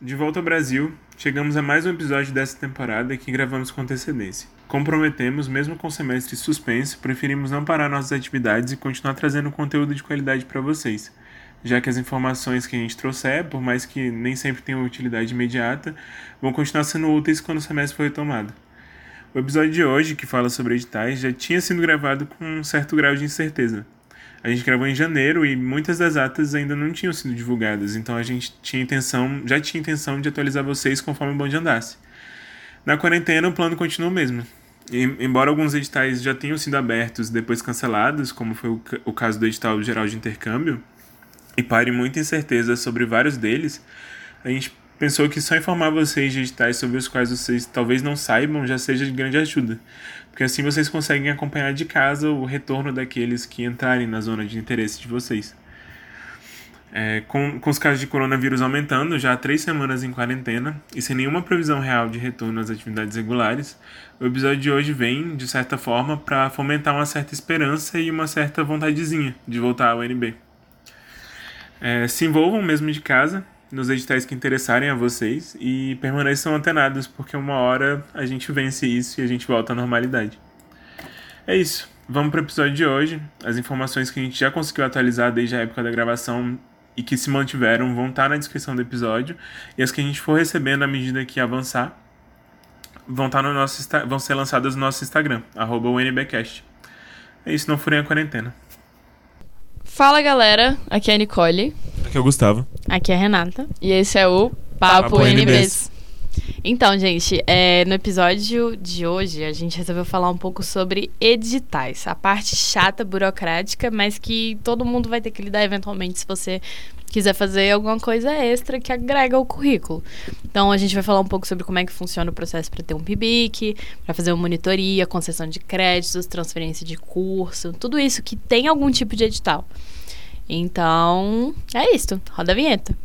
De volta ao Brasil, chegamos a mais um episódio dessa temporada que gravamos com antecedência. Comprometemos, mesmo com o semestre suspenso, preferimos não parar nossas atividades e continuar trazendo conteúdo de qualidade para vocês, já que as informações que a gente trouxer, por mais que nem sempre tenham utilidade imediata, vão continuar sendo úteis quando o semestre for retomado. O episódio de hoje, que fala sobre editais, já tinha sido gravado com um certo grau de incerteza. A gente gravou em janeiro e muitas das atas ainda não tinham sido divulgadas, então a gente tinha intenção, já tinha intenção de atualizar vocês conforme o bonde andasse. Na quarentena, o plano continua o mesmo. E, embora alguns editais já tenham sido abertos e depois cancelados, como foi o, o caso do edital geral de intercâmbio, e pare muita incerteza sobre vários deles, a gente pensou que só informar vocês de editais sobre os quais vocês talvez não saibam já seja de grande ajuda, porque assim vocês conseguem acompanhar de casa o retorno daqueles que entrarem na zona de interesse de vocês. É, com, com os casos de coronavírus aumentando, já há três semanas em quarentena e sem nenhuma previsão real de retorno às atividades regulares, o episódio de hoje vem, de certa forma, para fomentar uma certa esperança e uma certa vontadezinha de voltar ao NB. É, se envolvam mesmo de casa nos editais que interessarem a vocês e permaneçam antenados, porque uma hora a gente vence isso e a gente volta à normalidade. É isso. Vamos para o episódio de hoje. As informações que a gente já conseguiu atualizar desde a época da gravação e que se mantiveram vão estar na descrição do episódio. E as que a gente for recebendo à medida que avançar vão, estar no nosso, vão ser lançadas no nosso Instagram, UNBcast. É isso, não furem a quarentena. Fala galera, aqui é a Nicole. Aqui é o Gustavo. Aqui é a Renata. E esse é o Papo, Papo NBs. NBs. Então, gente, é, no episódio de hoje a gente resolveu falar um pouco sobre editais, a parte chata, burocrática, mas que todo mundo vai ter que lidar eventualmente se você quiser fazer alguma coisa extra que agrega ao currículo. Então, a gente vai falar um pouco sobre como é que funciona o processo para ter um PIBIC, para fazer uma monitoria, concessão de créditos, transferência de curso, tudo isso que tem algum tipo de edital. Então, é isso. Roda a vinheta.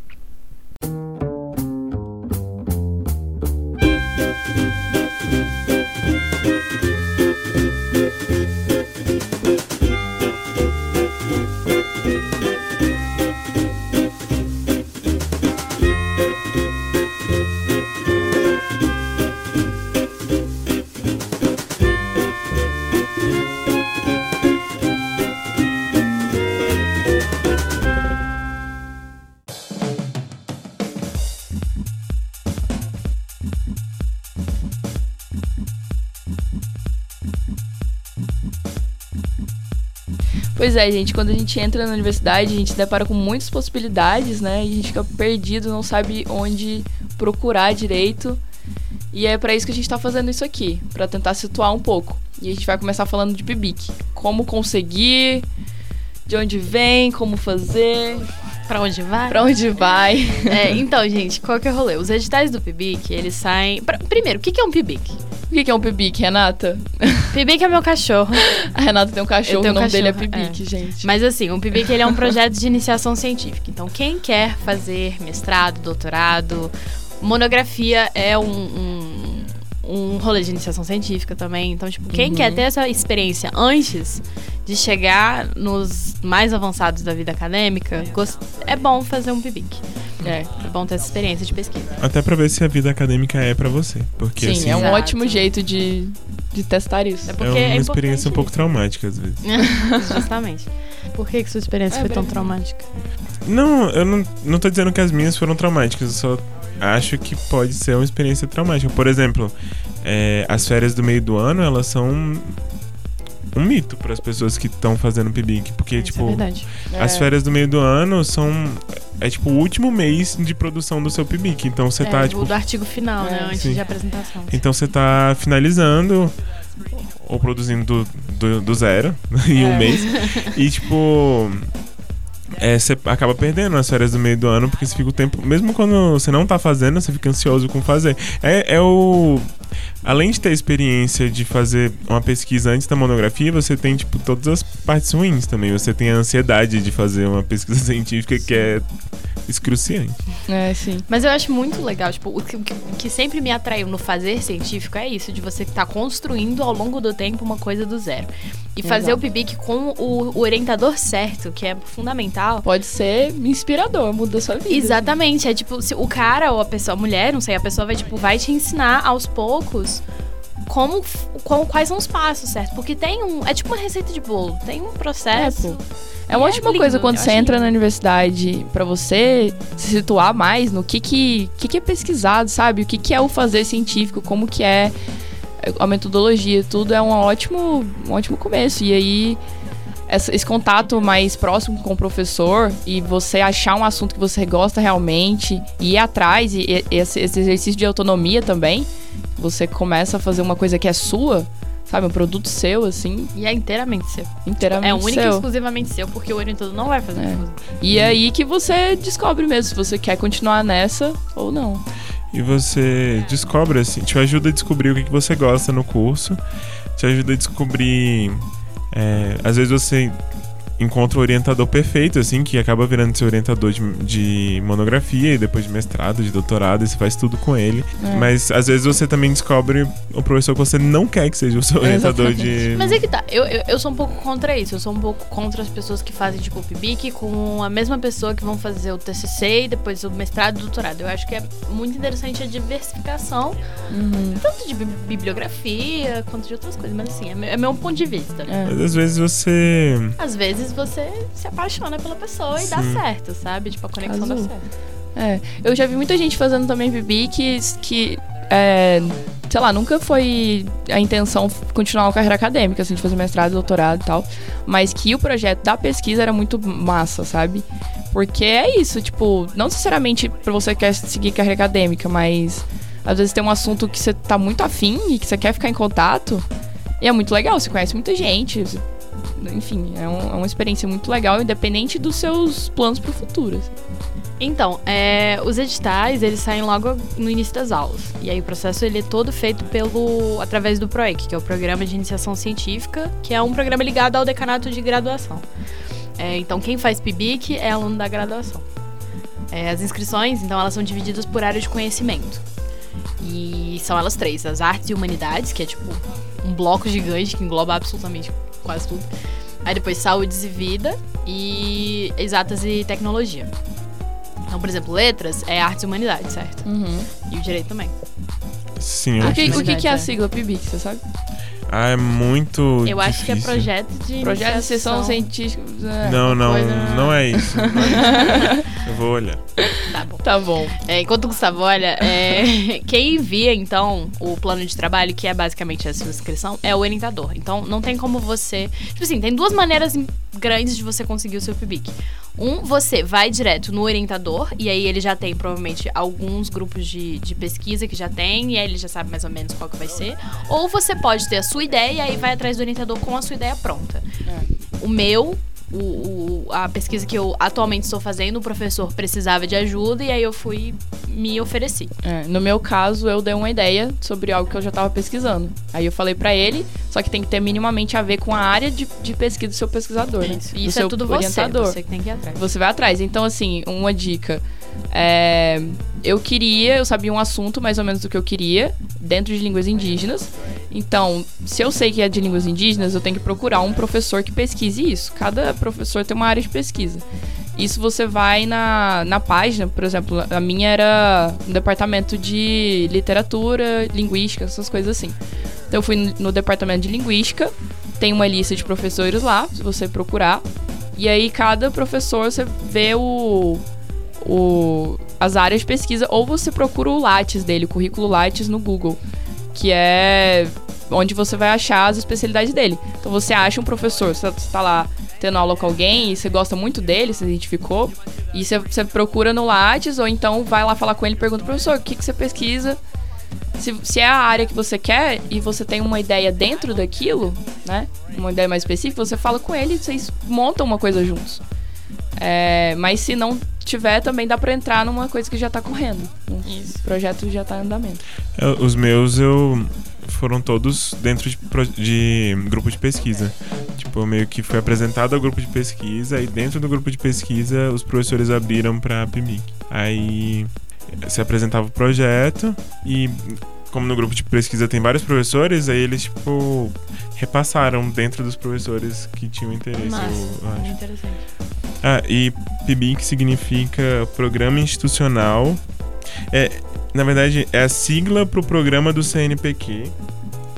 Pois é, gente, quando a gente entra na universidade, a gente se depara com muitas possibilidades, né? E a gente fica perdido, não sabe onde procurar direito. E é para isso que a gente tá fazendo isso aqui, para tentar situar um pouco. E a gente vai começar falando de PIBIC. Como conseguir, de onde vem, como fazer. Pra onde vai? Pra onde vai. é, então, gente, qual que é o rolê? Os editais do PIBIC, eles saem... Pra... Primeiro, o que, que é um PIBIC? O que, é um PIBIC, Renata? PIBIC é meu cachorro. A Renata tem um cachorro, o nome dele é PIBIC, é. gente. Mas assim, um PIBIC ele é um projeto de iniciação científica. Então, quem quer fazer mestrado, doutorado, monografia é um, um, um rolê de iniciação científica também. Então, tipo, quem uhum. quer ter essa experiência antes de chegar nos mais avançados da vida acadêmica, é bom fazer um PIBIC. É, é bom ter essa experiência de pesquisa. Até pra ver se a vida acadêmica é pra você. Porque, Sim, assim, é um Exato. ótimo jeito de, de testar isso. É, porque é uma é experiência um pouco traumática, às vezes. Justamente. Por que, que sua experiência é foi tão traumática? Não, eu não, não tô dizendo que as minhas foram traumáticas, eu só acho que pode ser uma experiência traumática. Por exemplo, é, as férias do meio do ano, elas são um mito para as pessoas que estão fazendo PIBIC, porque Isso tipo, é as férias do meio do ano são é tipo o último mês de produção do seu PIBIC, então você é, tá tipo do artigo final, né, antes sim. de apresentação. Então você tá finalizando ou produzindo do, do, do zero em um é. mês e tipo é, você acaba perdendo as férias do meio do ano, porque você fica o tempo. Mesmo quando você não tá fazendo, você fica ansioso com fazer. É, é o. Além de ter a experiência de fazer uma pesquisa antes da monografia, você tem, tipo, todas as partes ruins também. Você tem a ansiedade de fazer uma pesquisa científica que é excruciante. É, sim. Mas eu acho muito legal, tipo, o que, o que- sempre me atraiu no fazer científico é isso, de você estar construindo ao longo do tempo uma coisa do zero. E fazer Exato. o PIBIC com o, o orientador certo, que é fundamental. Pode ser inspirador, muda a sua vida. Exatamente, é tipo, se o cara ou a pessoa, a mulher, não sei, a pessoa vai, tipo, vai te ensinar aos poucos como, qual- quais são os passos, certo? Porque tem um, é tipo uma receita de bolo, tem um processo. É. É uma é ótima lindo, coisa quando você entra lindo. na universidade pra você se situar mais no que que, que, que é pesquisado, sabe? O que, que é o fazer científico, como que é a metodologia, tudo é um ótimo, um ótimo começo. E aí, essa- esse contato mais próximo com o professor e você achar um assunto que você gosta realmente e ir atrás, e, e- esse, esse exercício de autonomia também, você começa a fazer uma coisa que é sua, sabe? Um produto seu, assim, E é inteiramente seu. inteiramente É único e seu. exclusivamente seu, porque o orientador não vai fazer É. E é aí que você descobre mesmo se você quer continuar nessa ou não. E você descobre, assim, te ajuda a descobrir o que, que você gosta no curso, te ajuda a descobrir. é, às vezes você encontra o orientador perfeito, assim, que acaba virando seu orientador de, de monografia e depois de mestrado, de doutorado, e você faz tudo com ele. É. Mas às vezes você também descobre o professor que você não quer que seja o seu orientador de. Mas é que tá, eu, eu, eu sou um pouco contra isso. Eu sou um pouco contra as pessoas que fazem, tipo, o PIBIC com a mesma pessoa que vão fazer o TCC e depois o mestrado e o doutorado. Eu acho que é muito interessante a diversificação, Uhum. tanto de bi- bibliografia quanto de outras coisas. Mas assim, é meu, é meu ponto de vista. É. Mas às vezes você. Às vezes você se apaixona pela pessoa e dá certo, sabe? Tipo, a conexão dá Azul. certo. É, eu já vi muita gente fazendo também bibi que, que é, sei lá, nunca foi a intenção continuar uma carreira acadêmica, assim, de fazer mestrado, doutorado e tal, mas que o projeto da pesquisa era muito massa, sabe? Porque é isso, tipo, não necessariamente pra você quer seguir carreira acadêmica, mas às vezes tem um assunto que você tá muito afim e que você quer ficar em contato, e é muito legal, você conhece muita gente, você- enfim, é, um- é uma experiência muito legal, independente dos seus planos pro futuro. assim. Então, é, os editais, eles saem logo no início das aulas. E aí o processo ele é todo feito pelo através do PROEC, que é o Programa de Iniciação Científica, que é um programa ligado ao decanato de graduação. É, então, quem faz PIBIC é aluno da graduação. É, as inscrições, então, elas são divididas por área de conhecimento. E são elas três, as artes e humanidades, que é tipo um bloco gigante que engloba absolutamente quase tudo. Aí depois saúdes e vida e exatas e tecnologia. Então, por exemplo, letras é artes e humanidades, certo? Uhum. E o direito também. Sim, eu O acho que, que- o que, que é a É. sigla PIBIC, você sabe? Ah, é muito. Eu acho que é projeto de Projeto de iniciação. científica. é, Não, não, coisa- não é isso. eu vou olhar. Tá bom. Tá bom. É, enquanto o Gustavo olha, é, quem envia, então, o plano de trabalho, que é basicamente a sua inscrição, é o orientador. Então, não tem como você... Tipo assim, tem duas maneiras grandes de você conseguir o seu PIBIC. Um, você vai direto no orientador, e aí ele já tem, provavelmente, alguns grupos de, de pesquisa que já tem, e aí ele já sabe mais ou menos qual que vai ser. Ou você pode ter a sua ideia, e aí vai atrás do orientador com a sua ideia pronta. O meu, o, o- a pesquisa que eu atualmente estou fazendo, o professor precisava de ajuda e aí eu fui me ofereci. É, no meu caso, eu dei uma ideia sobre algo que eu já tava pesquisando. Aí eu falei pra ele, só que tem que ter minimamente a ver com a área de, de pesquisa do seu pesquisador, né? Isso, isso é tudo você, orientador. você que tem que ir atrás. Você vai atrás. Então, assim, uma dica. É, eu queria, eu sabia um assunto mais ou menos do que eu queria, dentro de línguas indígenas. Então, se eu sei que é de línguas indígenas, eu tenho que procurar um professor que pesquise isso. Cada professor tem uma área de pesquisa. Isso você vai na, na página, por exemplo, a minha era no departamento de literatura, linguística, essas coisas assim. Então eu fui no- departamento de linguística, tem uma lista de professores lá, se você procurar. E aí cada professor você vê o, o as áreas de pesquisa ou você procura o Lattes dele, o currículo Lattes no Google, que é onde você vai achar as especialidades dele. Então você acha um professor, você tá lá tendo aula com alguém e você gosta muito dele, se identificou, e você, você procura no Lattes ou então vai lá falar com ele e pergunta, professor, o que, que você pesquisa? Se, se é a área que você quer e você tem uma ideia dentro daquilo, né? Uma ideia mais específica, você fala com ele e vocês montam uma coisa juntos. É, mas se não tiver, também dá pra entrar numa coisa que já tá correndo. Um Isso. projeto já tá em andamento. É, Os meus eu foram todos dentro de, de grupo de pesquisa. Tipo, meio que foi apresentado ao grupo de pesquisa e dentro do grupo de pesquisa os professores abriram para PIBIC. Aí se apresentava o projeto e como no grupo de pesquisa tem vários professores, aí eles, tipo, repassaram dentro dos professores que tinham interesse. Massa, eu acho. interessante. Ah, e PIBIC significa Programa Institucional. É, na verdade, é a sigla para o programa do CNPq,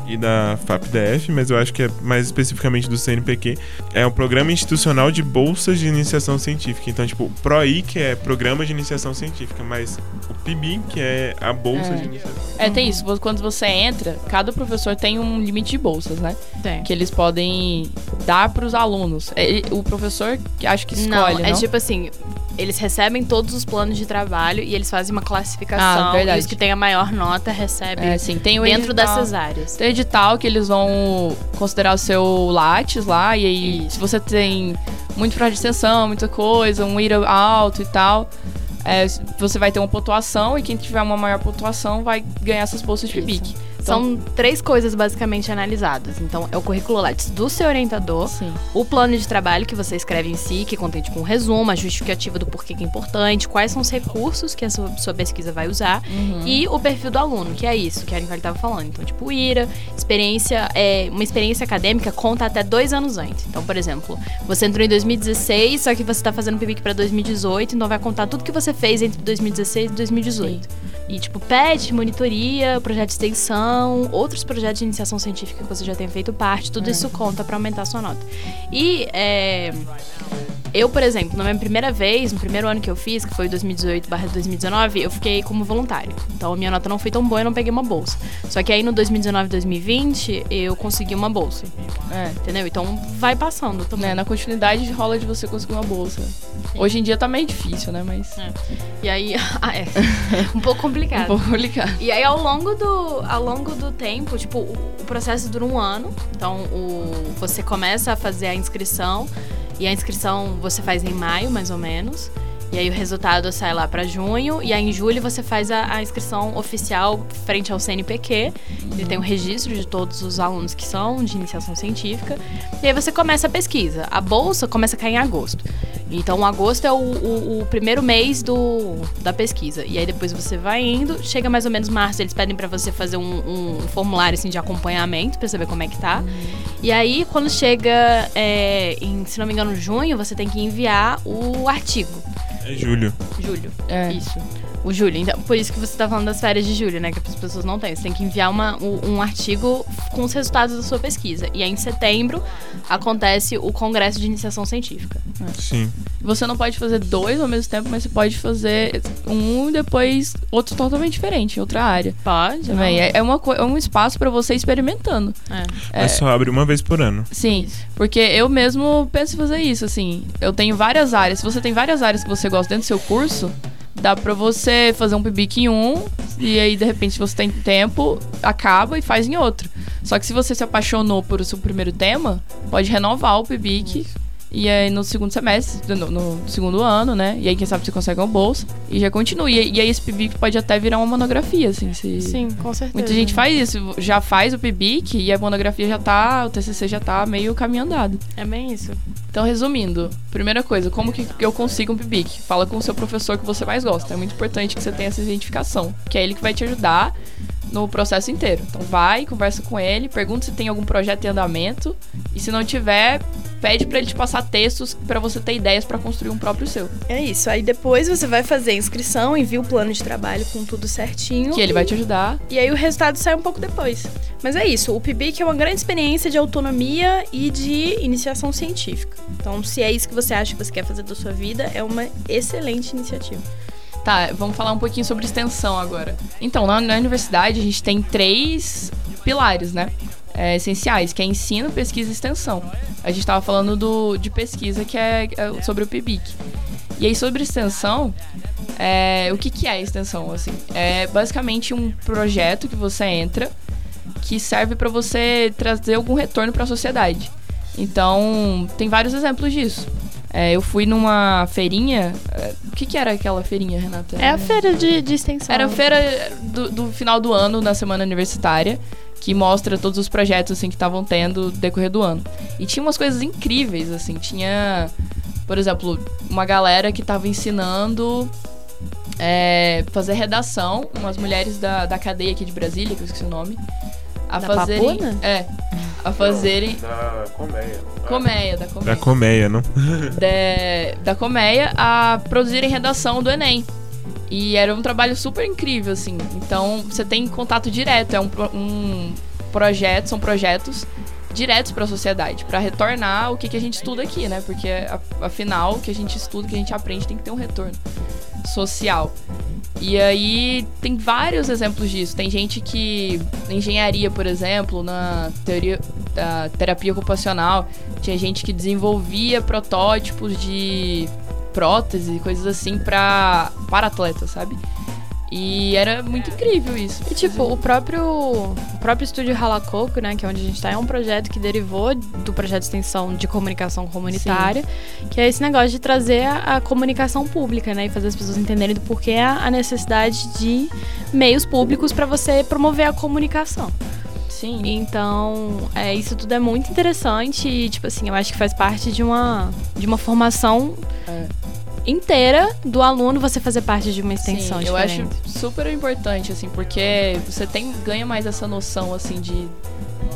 e da FAPDF, mas eu acho que é mais especificamente do CNPq, é o Programa Institucional de Bolsas de Iniciação Científica. Então, tipo, o PROI, que é Programa de Iniciação Científica, mas o PIB, que é a Bolsa é. de Iniciação. É, tem isso. Quando você entra, cada professor tem um limite de bolsas, né? Tem. Que eles podem dar para os alunos. É, o professor que acho que escolhe, não? É não? tipo assim, eles recebem todos os planos de trabalho e eles fazem uma classificação. Ah, verdade. E os que têm a maior nota recebem é, sim, tem dentro edital, dessas áreas. Tem edital que eles vão considerar o seu Lattes lá. E aí, Isso. se você tem muito projeto de extensão, muita coisa, um IRA alto e tal. É, você vai ter uma pontuação e quem tiver uma maior pontuação vai ganhar essas bolsas de PIBIC. Então, São três coisas basicamente analisadas. Então, é o currículo Lattes do seu orientador, Sim. o plano de trabalho que você escreve em si, que contém tipo um resumo, a justificativa do porquê que é importante, quais são os recursos que a sua, sua pesquisa vai usar, uhum. e o perfil do aluno, que é isso que a Nicole estava falando. Então, tipo, IRA, experiência, é, uma experiência acadêmica conta até dois anos antes. Então, por exemplo, você entrou em 2016, só que você está fazendo PIBIC para 2018, então vai contar tudo que você fez entre 2016 e 2018. Sim. E, tipo, PET, monitoria, projeto de extensão, outros projetos de iniciação científica que você já tem feito parte, tudo é. isso conta para aumentar a sua nota. E é, eu, por exemplo, na minha primeira vez, no primeiro ano que eu fiz, que foi 2018/2019, eu fiquei como voluntário. Então a minha nota não foi tão boa e eu não peguei uma bolsa. Só que aí no 2019 2020 eu consegui uma bolsa. É. Entendeu? Então vai passando também. É, na continuidade rola de você conseguir uma bolsa. Sim. Hoje em dia tá meio difícil, né? Mas. É. E aí. ah, é. um pouco complicado. um pouco complicado. E aí ao longo do, ao longo do tempo, tipo, o, o processo dura um ano. Então o, você começa a fazer a inscrição. E a inscrição você faz em maio, mais ou menos. E aí o resultado sai lá para junho. E aí em julho você faz a, a, inscrição oficial frente ao CNPq. Ele tem um registro de todos os alunos que são de iniciação científica. E aí você começa a pesquisa. A bolsa começa a cair em agosto. Então, agosto é o, o, o, primeiro mês do, da pesquisa. E aí depois você vai indo, chega mais ou menos março, eles pedem para você fazer um, um, formulário assim, de acompanhamento para saber como é que tá. E aí, quando chega, é, em, se não me engano, junho, você tem que enviar o artigo. É julho. Julho. É. Isso. O julho. Então, por isso que você tá falando das férias de julho, né? Que as pessoas não têm. Você tem que enviar uma, um, artigo com os resultados da sua pesquisa. E aí, em setembro, acontece o congresso de iniciação científica. Sim. Você não pode fazer dois ao mesmo tempo, mas você pode fazer um e depois outro totalmente diferente, em outra área. Pode. Também. É, é, uma, é um espaço para você experimentando. É. é. só abre uma vez por ano. Sim. Porque eu mesmo penso em fazer isso, assim. Eu tenho várias áreas. Se você tem várias áreas que você gosta dentro do seu curso, dá pra você fazer um PIBIC em um, e aí, de repente, você tem tempo, acaba e faz em outro. Só que se você se apaixonou por o seu primeiro tema, pode renovar o PIBIC e aí no segundo semestre, no, no, segundo ano, né? E aí quem sabe você consegue uma bolsa e já continua. E, e aí esse PIBIC pode até virar uma monografia, assim. Se... Sim, com certeza. Muita gente faz isso, já faz o PIBIC e a monografia já tá, o TCC já tá meio caminho andado. É bem isso. Então, resumindo, primeira coisa, como que eu consigo um PIBIC? Fala com o seu professor que você mais gosta. É muito importante que você tenha essa identificação, que é ele que vai te ajudar no processo inteiro. Então vai, conversa com ele, pergunta se tem algum projeto em andamento e se não tiver, pede para ele te passar textos para você ter ideias para construir um próprio seu. É isso. Aí depois você vai fazer a inscrição, envia o plano de trabalho com tudo certinho. Que ele vai te ajudar. E aí o resultado sai um pouco depois. Mas é isso. O PIBIC é uma grande experiência de autonomia e de iniciação científica. Então, se é isso que você acha que você quer fazer da sua vida, é uma excelente iniciativa. Tá, vamos falar um pouquinho sobre extensão agora. Então, na, na universidade a gente tem três pilares, né? É, essenciais, que é ensino, pesquisa e extensão. A gente estava falando do, de pesquisa, que é, é, sobre o PIBIC. E aí, sobre extensão, é, o que, que é extensão? Assim? É basicamente um projeto que você entra que serve para você trazer algum retorno para a sociedade. Então, tem vários exemplos disso. É, eu fui numa feirinha, é, que, que era aquela feirinha, Renata? É a feira de, de extensão. Era a feira do, do final do ano, na semana universitária, que mostra todos os projetos assim, que estavam tendo no decorrer do ano. E tinha umas coisas incríveis, assim. Tinha, por exemplo, uma galera que estava ensinando é, fazer redação, umas mulheres da, da cadeia aqui de Brasília, que eu esqueci o nome. A. Papuna? É. A fazerem. Da colmeia. Colmeia, da colmeia. Da colmeia, não? de- da colmeia a produzirem redação do Enem. E era um trabalho super incrível, assim. Então, você tem contato direto. É um, um projeto, são projetos diretos para a sociedade, para retornar o que, que a gente estuda aqui, né? Porque, afinal, o que a gente estuda, o que a gente aprende, tem que ter um retorno social. E aí tem vários exemplos disso. Tem gente que na engenharia, por exemplo, na teoria da terapia ocupacional, tinha gente que desenvolvia protótipos de prótese, coisas assim para para atletas, sabe? E era muito incrível isso. E tipo, o próprio, o próprio estúdio Ralacoco, né, que é onde a gente tá, é um projeto que derivou do projeto de extensão de comunicação comunitária, que é esse negócio de trazer a, a comunicação pública, né, e fazer as pessoas entenderem do porquê a, a necessidade de meios públicos para você promover a comunicação. Sim. Então, é, isso tudo é muito interessante e, tipo assim, eu acho que faz parte de uma, de uma formação É. inteira do aluno você fazer parte de uma extensão Sim, eu acho diferente. super importante, assim, porque você tem, ganha mais essa noção, assim, de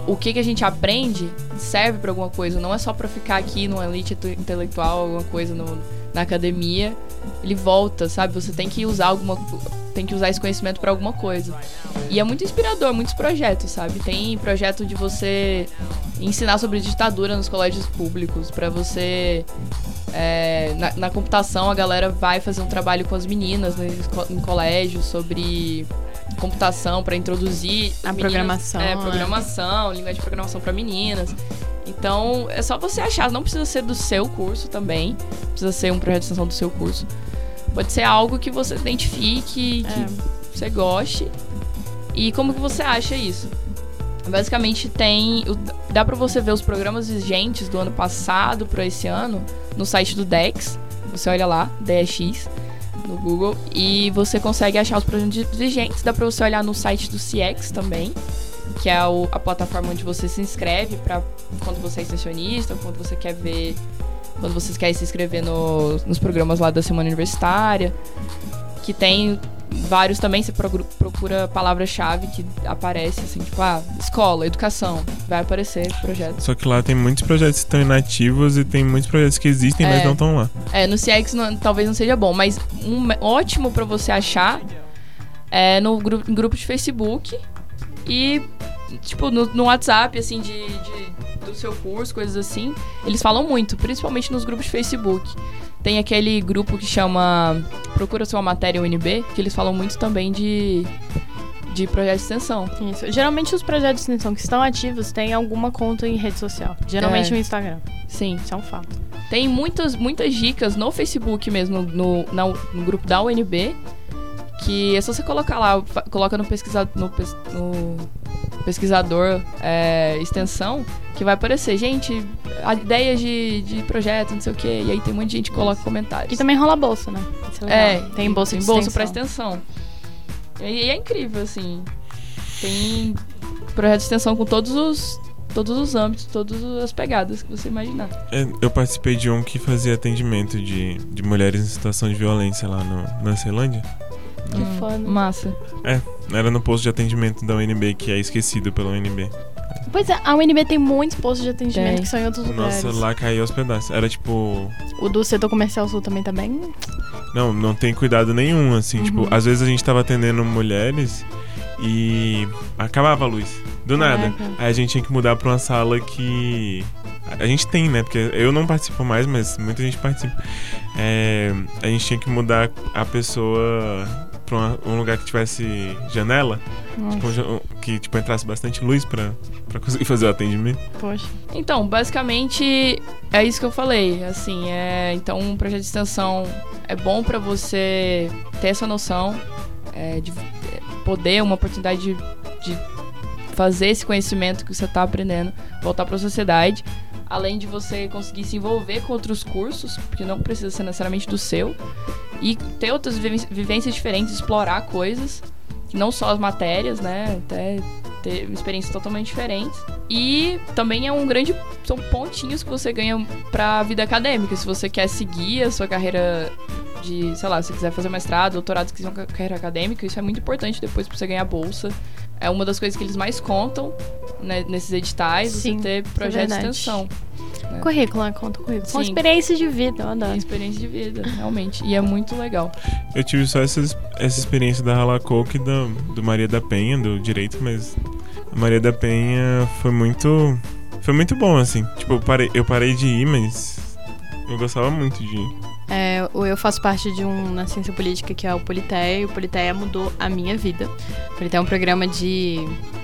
o que, que a gente aprende serve pra alguma coisa. Não é só pra ficar aqui numa elite tu- intelectual, alguma coisa no- na academia. Ele volta, sabe? Você tem que usar alguma tem que usar esse conhecimento pra alguma coisa. E é muito inspirador, muitos projetos, sabe? Tem projeto de você ensinar sobre ditadura nos colégios públicos, pra você é, na, na computação, a galera vai fazer um trabalho com as meninas né, em colégio sobre computação para introduzir A meninas- programação, É, é. programação, linguagem de programação para meninas. Então, é só você achar, não precisa ser do seu curso também, precisa ser um projeto de extensão do seu curso. Pode ser algo que você identifique, que É. você goste. E como que você acha isso? Basicamente tem. Dá pra você ver os programas vigentes do ano passado pra esse ano no site do Dex. Você olha lá, DX, no Google, e você consegue achar os programas vigentes. Dá pra você olhar no site do CX também, que é a plataforma onde você se inscreve pra quando você é extensionista, quando você quer ver. Quando você quer se inscrever no- nos programas lá da semana universitária. Que tem vários também, você procura palavra-chave que aparece, assim, tipo, ah, escola, educação, vai aparecer esse projeto. Só que lá tem muitos projetos que estão inativos e tem muitos projetos que existem, mas É. não estão lá. É, no CX não- talvez não seja bom, mas um ótimo pra você achar é no gru grupo de Facebook e, tipo, no, no WhatsApp, assim, de, de- do seu curso, coisas assim. Eles falam muito, principalmente nos grupos de Facebook. Tem aquele grupo que chama Procura Sua Matéria UNB, que eles falam muito também de, de projeto de extensão. Isso. Geralmente os projetos de extensão que estão ativos têm alguma conta em rede social. Geralmente É. no Instagram. Sim. Isso é um fato. Tem muitas, muitas dicas no Facebook mesmo, no, na- no grupo da UNB, que é só você colocar lá, coloca no, pesquisa, no, no pesquisador é, extensão, que vai aparecer, gente, ideias de, de projeto, não sei o quê, e aí tem um monte de gente que coloca comentários. E também rola bolsa, né? Isso É, legal. tem bolsa tem de bolsa extensão. pra extensão. E, e é incrível, assim. Tem projeto de extensão com todos os todos os âmbitos, todas as pegadas que você imaginar. É, Eu participei de um que fazia atendimento de, de mulheres em situação de violência lá no, na Ceilândia. Que Hum, foda. Massa. Era no posto de atendimento da UNB, que é esquecido pela UNB. Pois é, a UNB tem muitos postos de atendimento Tem. que são em outros lugares. Nossa, lá caiu aos pedaços. Era tipo. O do setor comercial sul também tá bem. Não, não tem cuidado nenhum, assim. Uhum. Tipo, às vezes a gente tava atendendo mulheres e acabava a luz. Do nada. Caraca. Aí a gente tinha que mudar pra uma sala que. A gente tem, né? Porque eu não participo mais, mas muita gente participa. É, a gente tinha que mudar a pessoa pra uma- um lugar que tivesse janela. Tipo, que tipo, entrasse bastante luz pra, pra conseguir fazer o atendimento. poxa. Então, basicamente é isso que eu falei. Assim, é então um projeto de extensão é bom pra você ter essa noção é, de é, poder, uma oportunidade de, de fazer esse conhecimento que você tá aprendendo voltar pra sociedade. Além de você conseguir se envolver com outros cursos, porque não precisa ser necessariamente do seu, e ter outras vivências diferentes, explorar coisas, não só as matérias, né? Até ter experiências totalmente diferentes. E também é um grande. São pontinhos que você ganha pra vida acadêmica. Se você quer seguir a sua carreira de, sei lá, se quiser fazer mestrado, doutorado, se quiser uma carreira acadêmica, isso é muito importante depois pra você ganhar bolsa. É uma das coisas que eles mais contam né, nesses editais, Sim, você ter é projeto é de extensão. Né? Currículo, né? Conta currículo. Sim. São experiências de vida, eu adoro. Experiência de vida, realmente. E é muito legal. Eu tive só essa, essa experiência da Halacoke e do, do Maria da Penha, do Direito, mas a Maria da Penha foi muito. Foi muito bom, assim. Tipo, eu parei, eu parei de ir, mas eu gostava muito de ir. É, eu faço parte de um na ciência política que é o Politeia, e o Politeia mudou a minha vida. O Politeia é um programa de,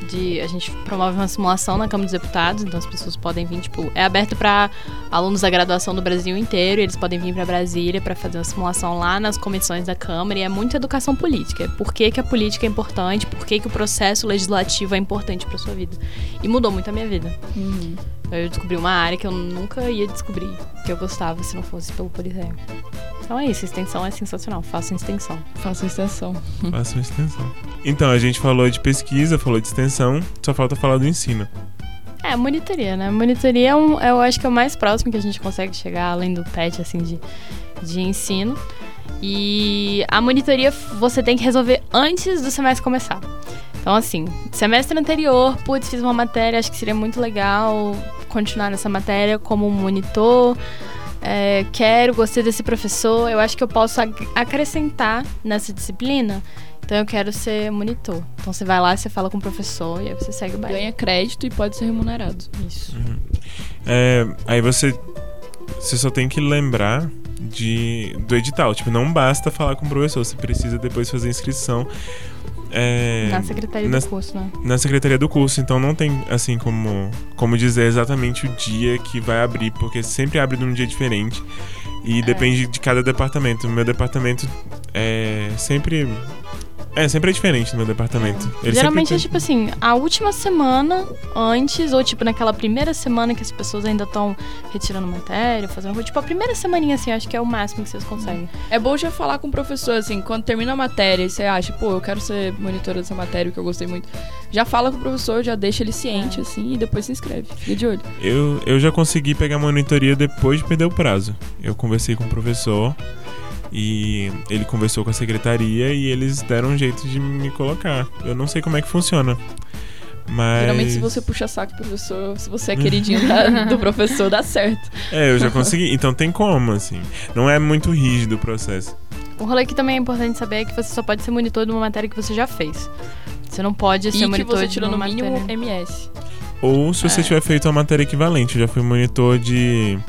de. A gente promove uma simulação na Câmara dos Deputados, então as pessoas podem vir, tipo, é aberto para alunos da graduação do Brasil inteiro, eles podem vir para Brasília para fazer uma simulação lá nas comissões da Câmara, e é muito educação política. Por que, que a política é importante, por que, que o processo legislativo é importante para sua vida. E mudou muito a minha vida. Uhum. Eu descobri uma área que eu nunca ia descobrir que eu gostava se não fosse pelo Politeia. Então é isso, extensão é sensacional. Façam extensão. Façam extensão. Façam extensão. Então, a gente falou de pesquisa, falou de extensão, só falta falar do ensino. É, monitoria, né? Monitoria é um, eu acho que é o mais próximo que a gente consegue chegar, além do PET, assim, de, de ensino. E a monitoria você tem que resolver antes do semestre começar. Então, assim, semestre anterior, putz, fiz uma matéria, acho que seria muito legal continuar nessa matéria como monitor. É, quero, gostei desse professor, eu acho que eu posso acrescentar nessa disciplina. Então eu quero ser monitor. Então você vai lá, você fala com o professor e aí você segue o baile. Ganha crédito e pode ser remunerado. Isso. Uhum. É, aí você, você só tem que lembrar de, do edital. Tipo, não basta falar com o professor, você precisa depois fazer inscrição. É, na secretaria na, do curso, né? Na secretaria do curso, então não tem assim como, como dizer exatamente o dia que vai abrir, porque sempre abre num dia diferente. E é. depende de cada departamento. O meu departamento é sempre é, sempre é diferente no meu departamento. É. Geralmente é tipo assim, a última semana antes, ou tipo naquela primeira semana que as pessoas ainda estão retirando matéria, fazendo tipo a primeira semaninha assim, acho que é o máximo que vocês conseguem. É bom já falar com o professor, assim, quando termina a matéria e você acha, pô, eu quero ser monitora dessa matéria, que eu gostei muito. Já fala com o professor, já deixa ele ciente, é. assim, e depois se inscreve. Fica de olho. Eu, eu já consegui pegar monitoria depois de perder o prazo. Eu conversei com o professor. E ele conversou com a secretaria e eles deram um jeito de me colocar. Eu não sei como é que funciona. Mas... Geralmente, se você puxa saco do professor, se você é queridinho da, do professor, dá certo. É, eu já consegui. Então tem como, assim. Não é muito rígido o processo. O rolê que também é importante saber é que você só pode ser monitor de uma matéria que você já fez. Você não pode ser e monitor que você tirou no mínimo matéria. MS. Ou se você é. tiver feito uma matéria equivalente. Eu já fui monitor de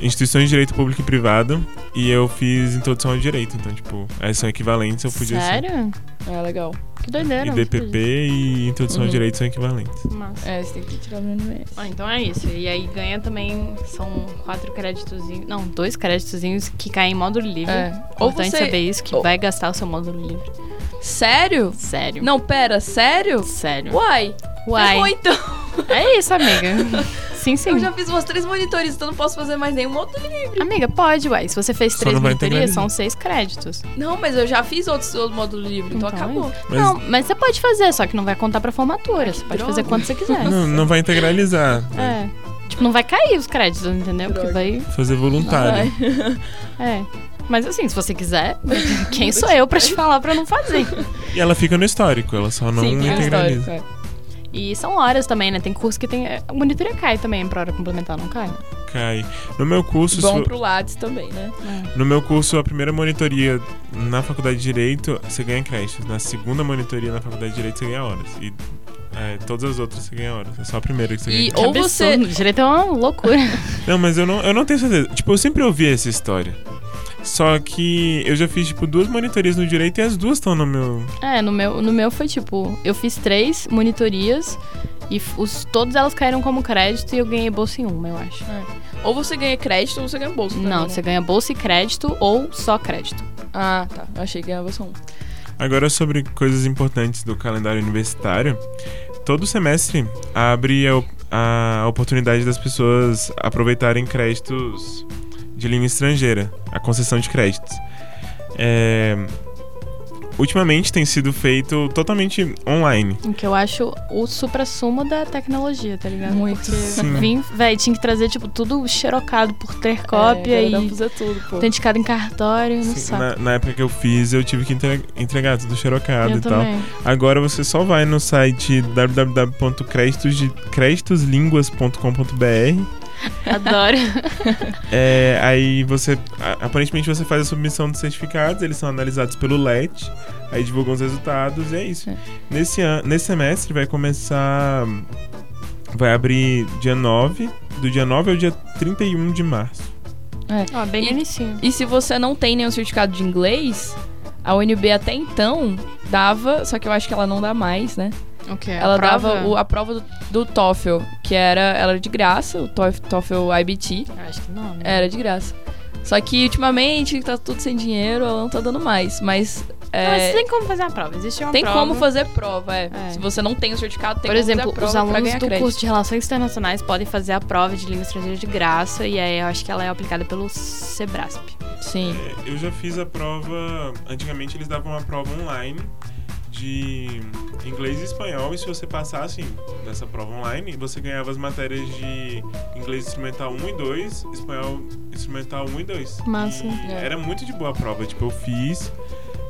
instituições de direito público e privado e eu fiz introdução ao direito. Então, tipo, essas são equivalentes, eu podia Sério? ser. Sério? É, legal. Que doideira. E DPP e introdução uhum. ao direito são equivalentes. Massa. É, você tem que tirar no MS. Ah, então é isso. E aí ganha também, são quatro créditos, não, dois créditos que caem em módulo livre. É. Importante você... saber isso, que Ou... vai gastar o seu módulo livre. Sério? Sério. Não, pera, sério? Sério. Uai. Uai. Ferrou, então. É isso, amiga. Sim, sim. Eu já fiz umas três monitores, então não posso fazer mais nenhum outro livre. Amiga, pode, uai. Se você fez Só três monitorias, são seis créditos. Não, mas eu já fiz outros, outro módulo livre, então, então acabou. Mas... Não, mas você pode fazer, só que não vai contar pra formatura. Você pode fazer quanto você quiser. Não, não vai integralizar. É. Tipo, não vai cair os créditos, entendeu? Porque vai. Fazer voluntário. É. Mas assim, se você quiser, quem sou eu pra te falar pra não fazer? E ela fica no histórico, ela só não Sim, integraliza. É. E são horas também, né? Tem curso que tem. A monitoria cai também pra hora complementar, não cai? Cai. No meu curso. Bom pro Lattes também, né? É. No meu curso, a primeira monitoria na faculdade de Direito, você ganha créditos. Na segunda monitoria na faculdade de Direito, você ganha horas. E é, todas as outras você ganha horas. É só a primeira que você e ganha. Ou você. Direito é uma loucura. não, mas eu não, eu não tenho certeza. Tipo, eu sempre ouvi essa história. Só que eu já fiz, tipo, duas monitorias no direito e as duas estão no meu. É, no meu, no meu foi tipo, eu fiz três monitorias e os, todas elas caíram como crédito e eu ganhei bolsa em uma, eu acho. É. Ou você ganha crédito ou você ganha bolsa. Também, Não, né? você ganha bolsa e crédito ou só crédito. Ah, tá. Eu achei que ganhava bolsa um. Agora sobre coisas importantes do calendário universitário. Todo semestre abre a oportunidade das pessoas aproveitarem créditos de língua estrangeira, a concessão de créditos. É, ultimamente tem sido feito totalmente online. O que eu acho o supra-sumo da tecnologia, tá ligado? Muito. Porque, Sim. vim, véi, tinha que trazer, tipo, tudo xerocado por ter cópia é, e fazer tudo, pô. autenticado em cartório, Sim, saco. na, na época que eu fiz, eu tive que entre- entregar tudo xerocado eu e tal. Agora você só vai no site www.creditoslinguas.com.br Adoro. É, aí você. a- Aparentemente você faz a submissão dos certificados, eles são analisados pelo LET, aí divulgam os resultados e é isso. É. Nesse, an nesse semestre vai começar. Vai abrir dia 9, do dia 9 ao dia 31 de março. Ó, bem E- inicinho. E se você não tem nenhum certificado de inglês, a UNB até então dava, só que eu acho que ela não dá mais, né? O ela A prova? dava o- a prova do, do TOEFL, que era, ela era de graça, o TOEFL, TOEFL IBT, Acho que não, né? era de graça. Só que ultimamente tá tudo sem dinheiro, ela não tá dando mais, mas é, Não, mas tem como fazer uma prova. Existe uma tem prova. como fazer prova, é. É. Se você não tem o certificado, tem Por como exemplo, fazer a prova os pra alunos ganhar do crédito. curso de Relações Internacionais podem fazer a prova de língua estrangeira de graça e aí eu acho que ela é aplicada pelo Sebrasp. Sim. É, eu já fiz a prova. Antigamente eles davam uma prova online de inglês e espanhol, e se você passasse nessa prova online, você ganhava as matérias de inglês instrumental 1 e 2, espanhol instrumental 1 e 2. Massa. E É. Era muito de boa a prova, tipo, eu fiz.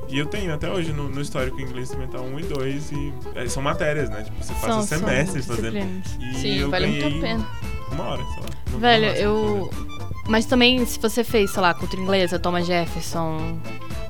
E eu tenho até hoje no, no histórico inglês instrumental 1 e 2. E é, são matérias, né? Tipo, você passa São, semestres são fazendo. E Sim, eu vale muito a pena. Uma hora, sei lá. Velho, máximo, eu. Mas também, se você fez, sei lá, cultura inglesa, Thomas Jefferson,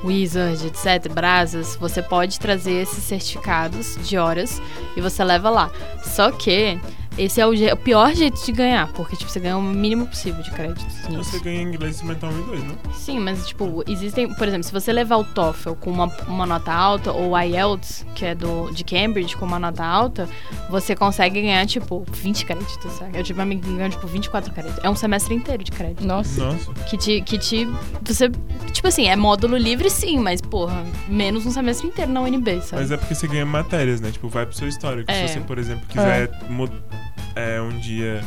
Wizard, etc., Brasas, você pode trazer esses certificados de horas e você leva lá. Só que esse é o, o pior jeito de ganhar, porque, tipo, você ganha o mínimo possível de créditos nisso. Você ganha inglês instrumental 1 e 2, não? Sim, mas, tipo, existem, por exemplo, se você levar o TOEFL com uma, uma nota alta, ou o IELTS, que é do, de Cambridge, com uma nota alta, você consegue ganhar, tipo, 20 créditos, sabe? Eu tive uma amiga que ganhou, tipo, 24 créditos. É um semestre inteiro de crédito. Nossa. Nossa. Que te, que te. Você. Tipo assim, é módulo livre sim, mas, porra, menos um semestre inteiro na UNB, sabe? Mas é porque você ganha matérias, né? Tipo, vai pro seu histórico. É. Se você, por exemplo, quiser mu- é, um dia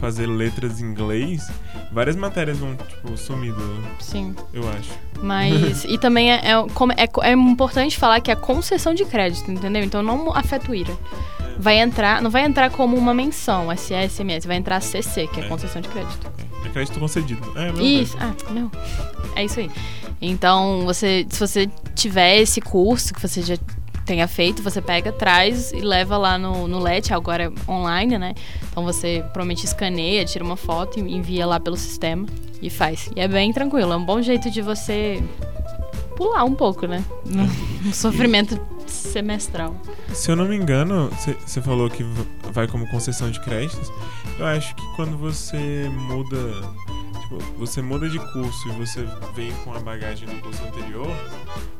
fazer letras em inglês, várias matérias vão, tipo, sumir, do- Sim. eu acho. Mas. e também é, é, como- é, é importante falar que é concessão de crédito, entendeu? Então não afeta o IRA. Vai entrar, não vai entrar como uma menção, SE, SMS, vai entrar CC, que é, É. concessão de crédito. É crédito concedido. É, meu Isso, ah, não. É isso aí. Então, você, se você tiver esse curso que você já tenha feito, você pega, traz e leva lá no, no LET, agora é online, né? Então você provavelmente escaneia, tira uma foto e envia lá pelo sistema e faz. E é bem tranquilo, é um bom jeito de você pular um pouco, né? No, no sofrimento semestral. Se eu não me engano, você falou que vai como concessão de créditos. Eu acho que quando você muda. Tipo, você muda de curso e você vem com a bagagem do curso anterior,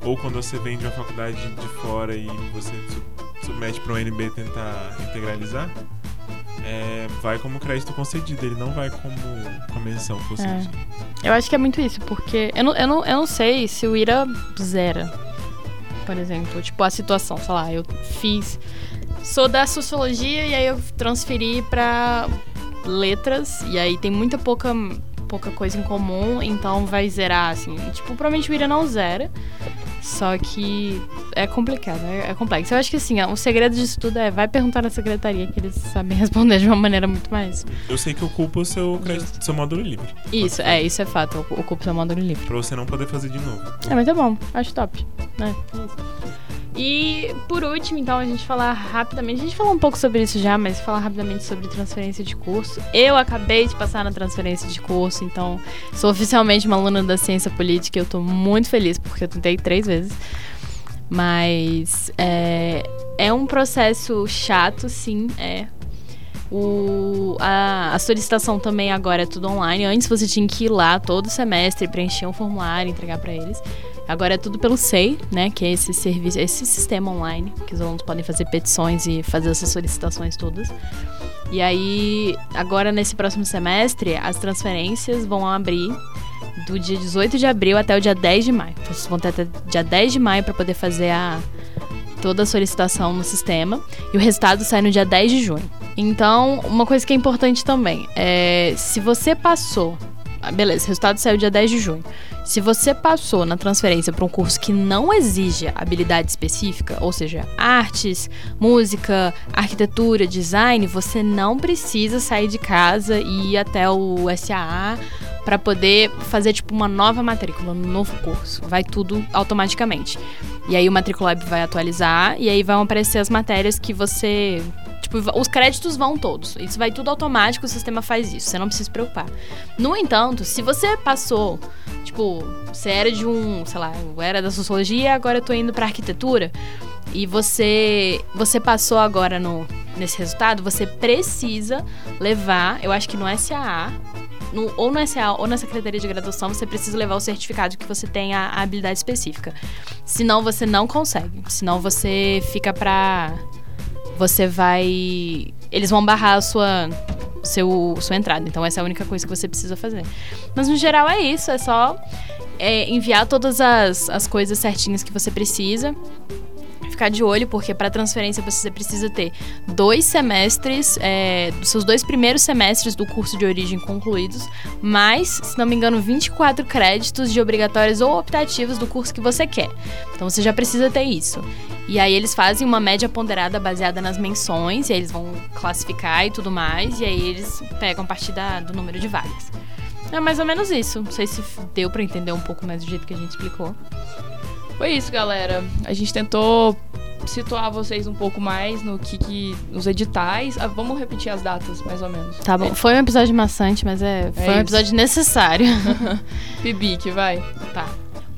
ou quando você vem de uma faculdade de fora e você su- submete para o UNB tentar integralizar, é, vai como crédito concedido, ele não vai como com a menção concedida. Eu acho que é muito isso, porque eu não, eu não, eu não sei se o IRA zera, por exemplo. Tipo, a situação, sei lá, eu fiz. Sou da sociologia e aí eu transferi pra letras, e aí tem muita pouca, pouca coisa em comum, então vai zerar, assim. Tipo, provavelmente o IRA não zera. Só que é complicado, é, é complexo. Eu acho que assim, o segredo disso tudo é vai perguntar na secretaria que eles sabem responder de uma maneira muito mais. Eu sei que ocupa o seu, crédito, seu módulo livre. Isso, é, isso é fato, ocupa seu módulo livre. Pra você não poder fazer de novo. É, mas tá bom, acho top. né? E por último, então, a gente falar rapidamente. A gente falou um pouco sobre isso já, mas falar rapidamente sobre transferência de curso. Eu acabei de passar na transferência de curso, então sou oficialmente uma aluna da ciência política. Eu tô muito feliz porque eu tentei três vezes. Mas é, é um processo chato, sim, é. O, a, a solicitação também agora é tudo online. Antes você tinha que ir lá todo semestre, preencher um formulário, entregar para eles. Agora é tudo pelo SEI, né? Que é esse serviço, esse sistema online, que os alunos podem fazer petições e fazer essas solicitações todas. E aí, agora nesse próximo semestre, as transferências vão abrir do dia 18 de abril até o dia 10 de maio. Vocês vão ter até dia 10 de maio para poder fazer a, toda a solicitação no sistema e o resultado sai no dia 10 de junho. Então, uma coisa que é importante também é se você passou beleza, o resultado saiu dia 10 de junho. Se você passou na transferência para um curso que não exige habilidade específica, ou seja, artes, música, arquitetura, design, você não precisa sair de casa e ir até o SAA para poder fazer tipo uma nova matrícula, um novo curso. Vai tudo automaticamente. E aí o Matriculab vai atualizar e aí vão aparecer as matérias que você Tipo, os créditos vão todos. Isso vai tudo automático, o sistema faz isso. Você não precisa se preocupar. No entanto, se você passou, tipo, você era de um, sei lá, eu era da sociologia, agora eu tô indo pra arquitetura, e você você passou agora no nesse resultado, você precisa levar, eu acho que no SAA, no, ou no SAA ou na Secretaria de Graduação, você precisa levar o certificado que você tem a, a habilidade específica. Senão você não consegue. Senão você fica pra você vai. Eles vão barrar a sua, seu, sua entrada. Então, essa é a única coisa que você precisa fazer. Mas, no geral, é isso. É só é, enviar todas as, as coisas certinhas que você precisa ficar de olho, porque para transferência você precisa ter dois semestres, é, seus dois primeiros semestres do curso de origem concluídos, mais, se não me engano, 24 créditos de obrigatórios ou optativos do curso que você quer. Então você já precisa ter isso. E aí eles fazem uma média ponderada baseada nas menções, e aí eles vão classificar e tudo mais, e aí eles pegam a partir da, do número de vagas. É mais ou menos isso. Não sei se deu para entender um pouco mais do jeito que a gente explicou. Foi isso, galera. A gente tentou situar vocês um pouco mais no que, que nos editais. Ah, vamos repetir as datas, mais ou menos. Tá bom. É. Foi um episódio maçante, mas é, foi é um episódio necessário. Pibic, vai. Tá.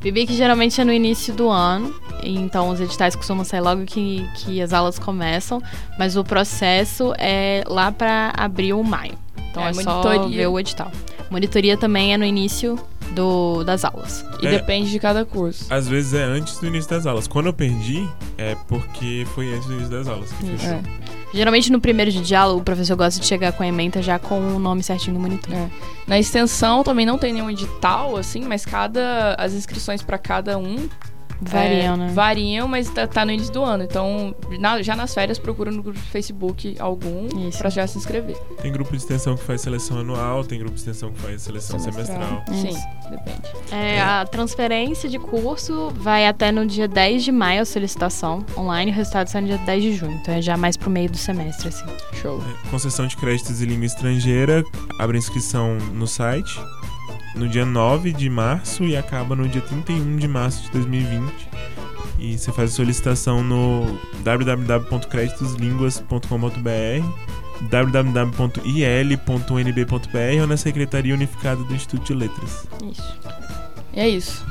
Pibic geralmente é no início do ano, então os editais costumam sair logo que, que as aulas começam, mas o processo é lá para abril ou maio. Então é, é só ver o edital. Monitoria também é no início do, das aulas. E é, depende de cada curso. Às vezes é antes do início das aulas. Quando eu perdi, é porque foi antes do início das aulas que fechou. É. Geralmente no primeiro de diálogo, o professor gosta de chegar com a ementa já com o nome certinho do monitor. É. Na extensão também não tem nenhum edital, assim, mas cada. As inscrições para cada um Variam, é, né? Variam, mas tá, tá, no início do ano. Então, na, já nas férias, procura no grupo do Facebook algum Isso. pra já se inscrever. Tem grupo de extensão que faz seleção anual, tem grupo de extensão que faz seleção semestral. semestral. Sim, depende. É, é. A transferência de curso vai até no dia 10 de maio a solicitação online, o resultado sai no dia 10 de junho. Então é já mais pro meio do semestre, assim. Show. É, concessão de créditos em língua estrangeira, abre inscrição no site no dia 9 de março e acaba no dia 31 de março de 2020. E você faz a solicitação no www.creditoslinguas.com.br www.il.nb.br ou na Secretaria Unificada do Instituto de Letras. Isso. E é isso.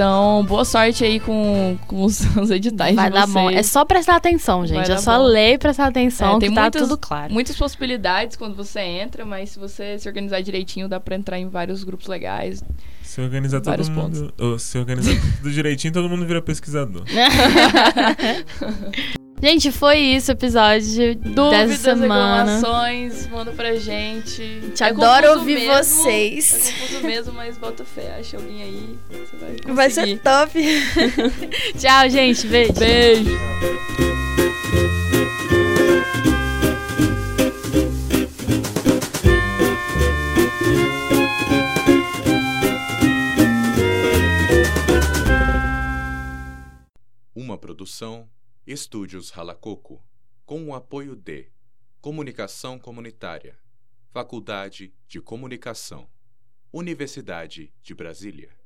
Então, boa sorte aí com, com os, os editais Vai dar bom. É só prestar atenção, gente. É só bom. ler e prestar atenção é, tem que tá muitas, tudo claro. Muitas possibilidades quando você entra, mas se você se organizar direitinho, dá pra entrar em vários grupos legais. Se organizar todo mundo. Se organizar tudo direitinho, todo mundo vira pesquisador. Gente, foi isso o episódio Dúvidas, dessa semana. reclamações, manda pra gente. Te é adoro ouvir mesmo, vocês. É confuso mesmo, mas bota fé, acha alguém aí, você vai conseguir. Vai ser top. Tchau, gente. Beijo. Beijo. Uma produção Estúdios Ralacoco, com o apoio de Comunicação Comunitária, Faculdade de Comunicação, Universidade de Brasília.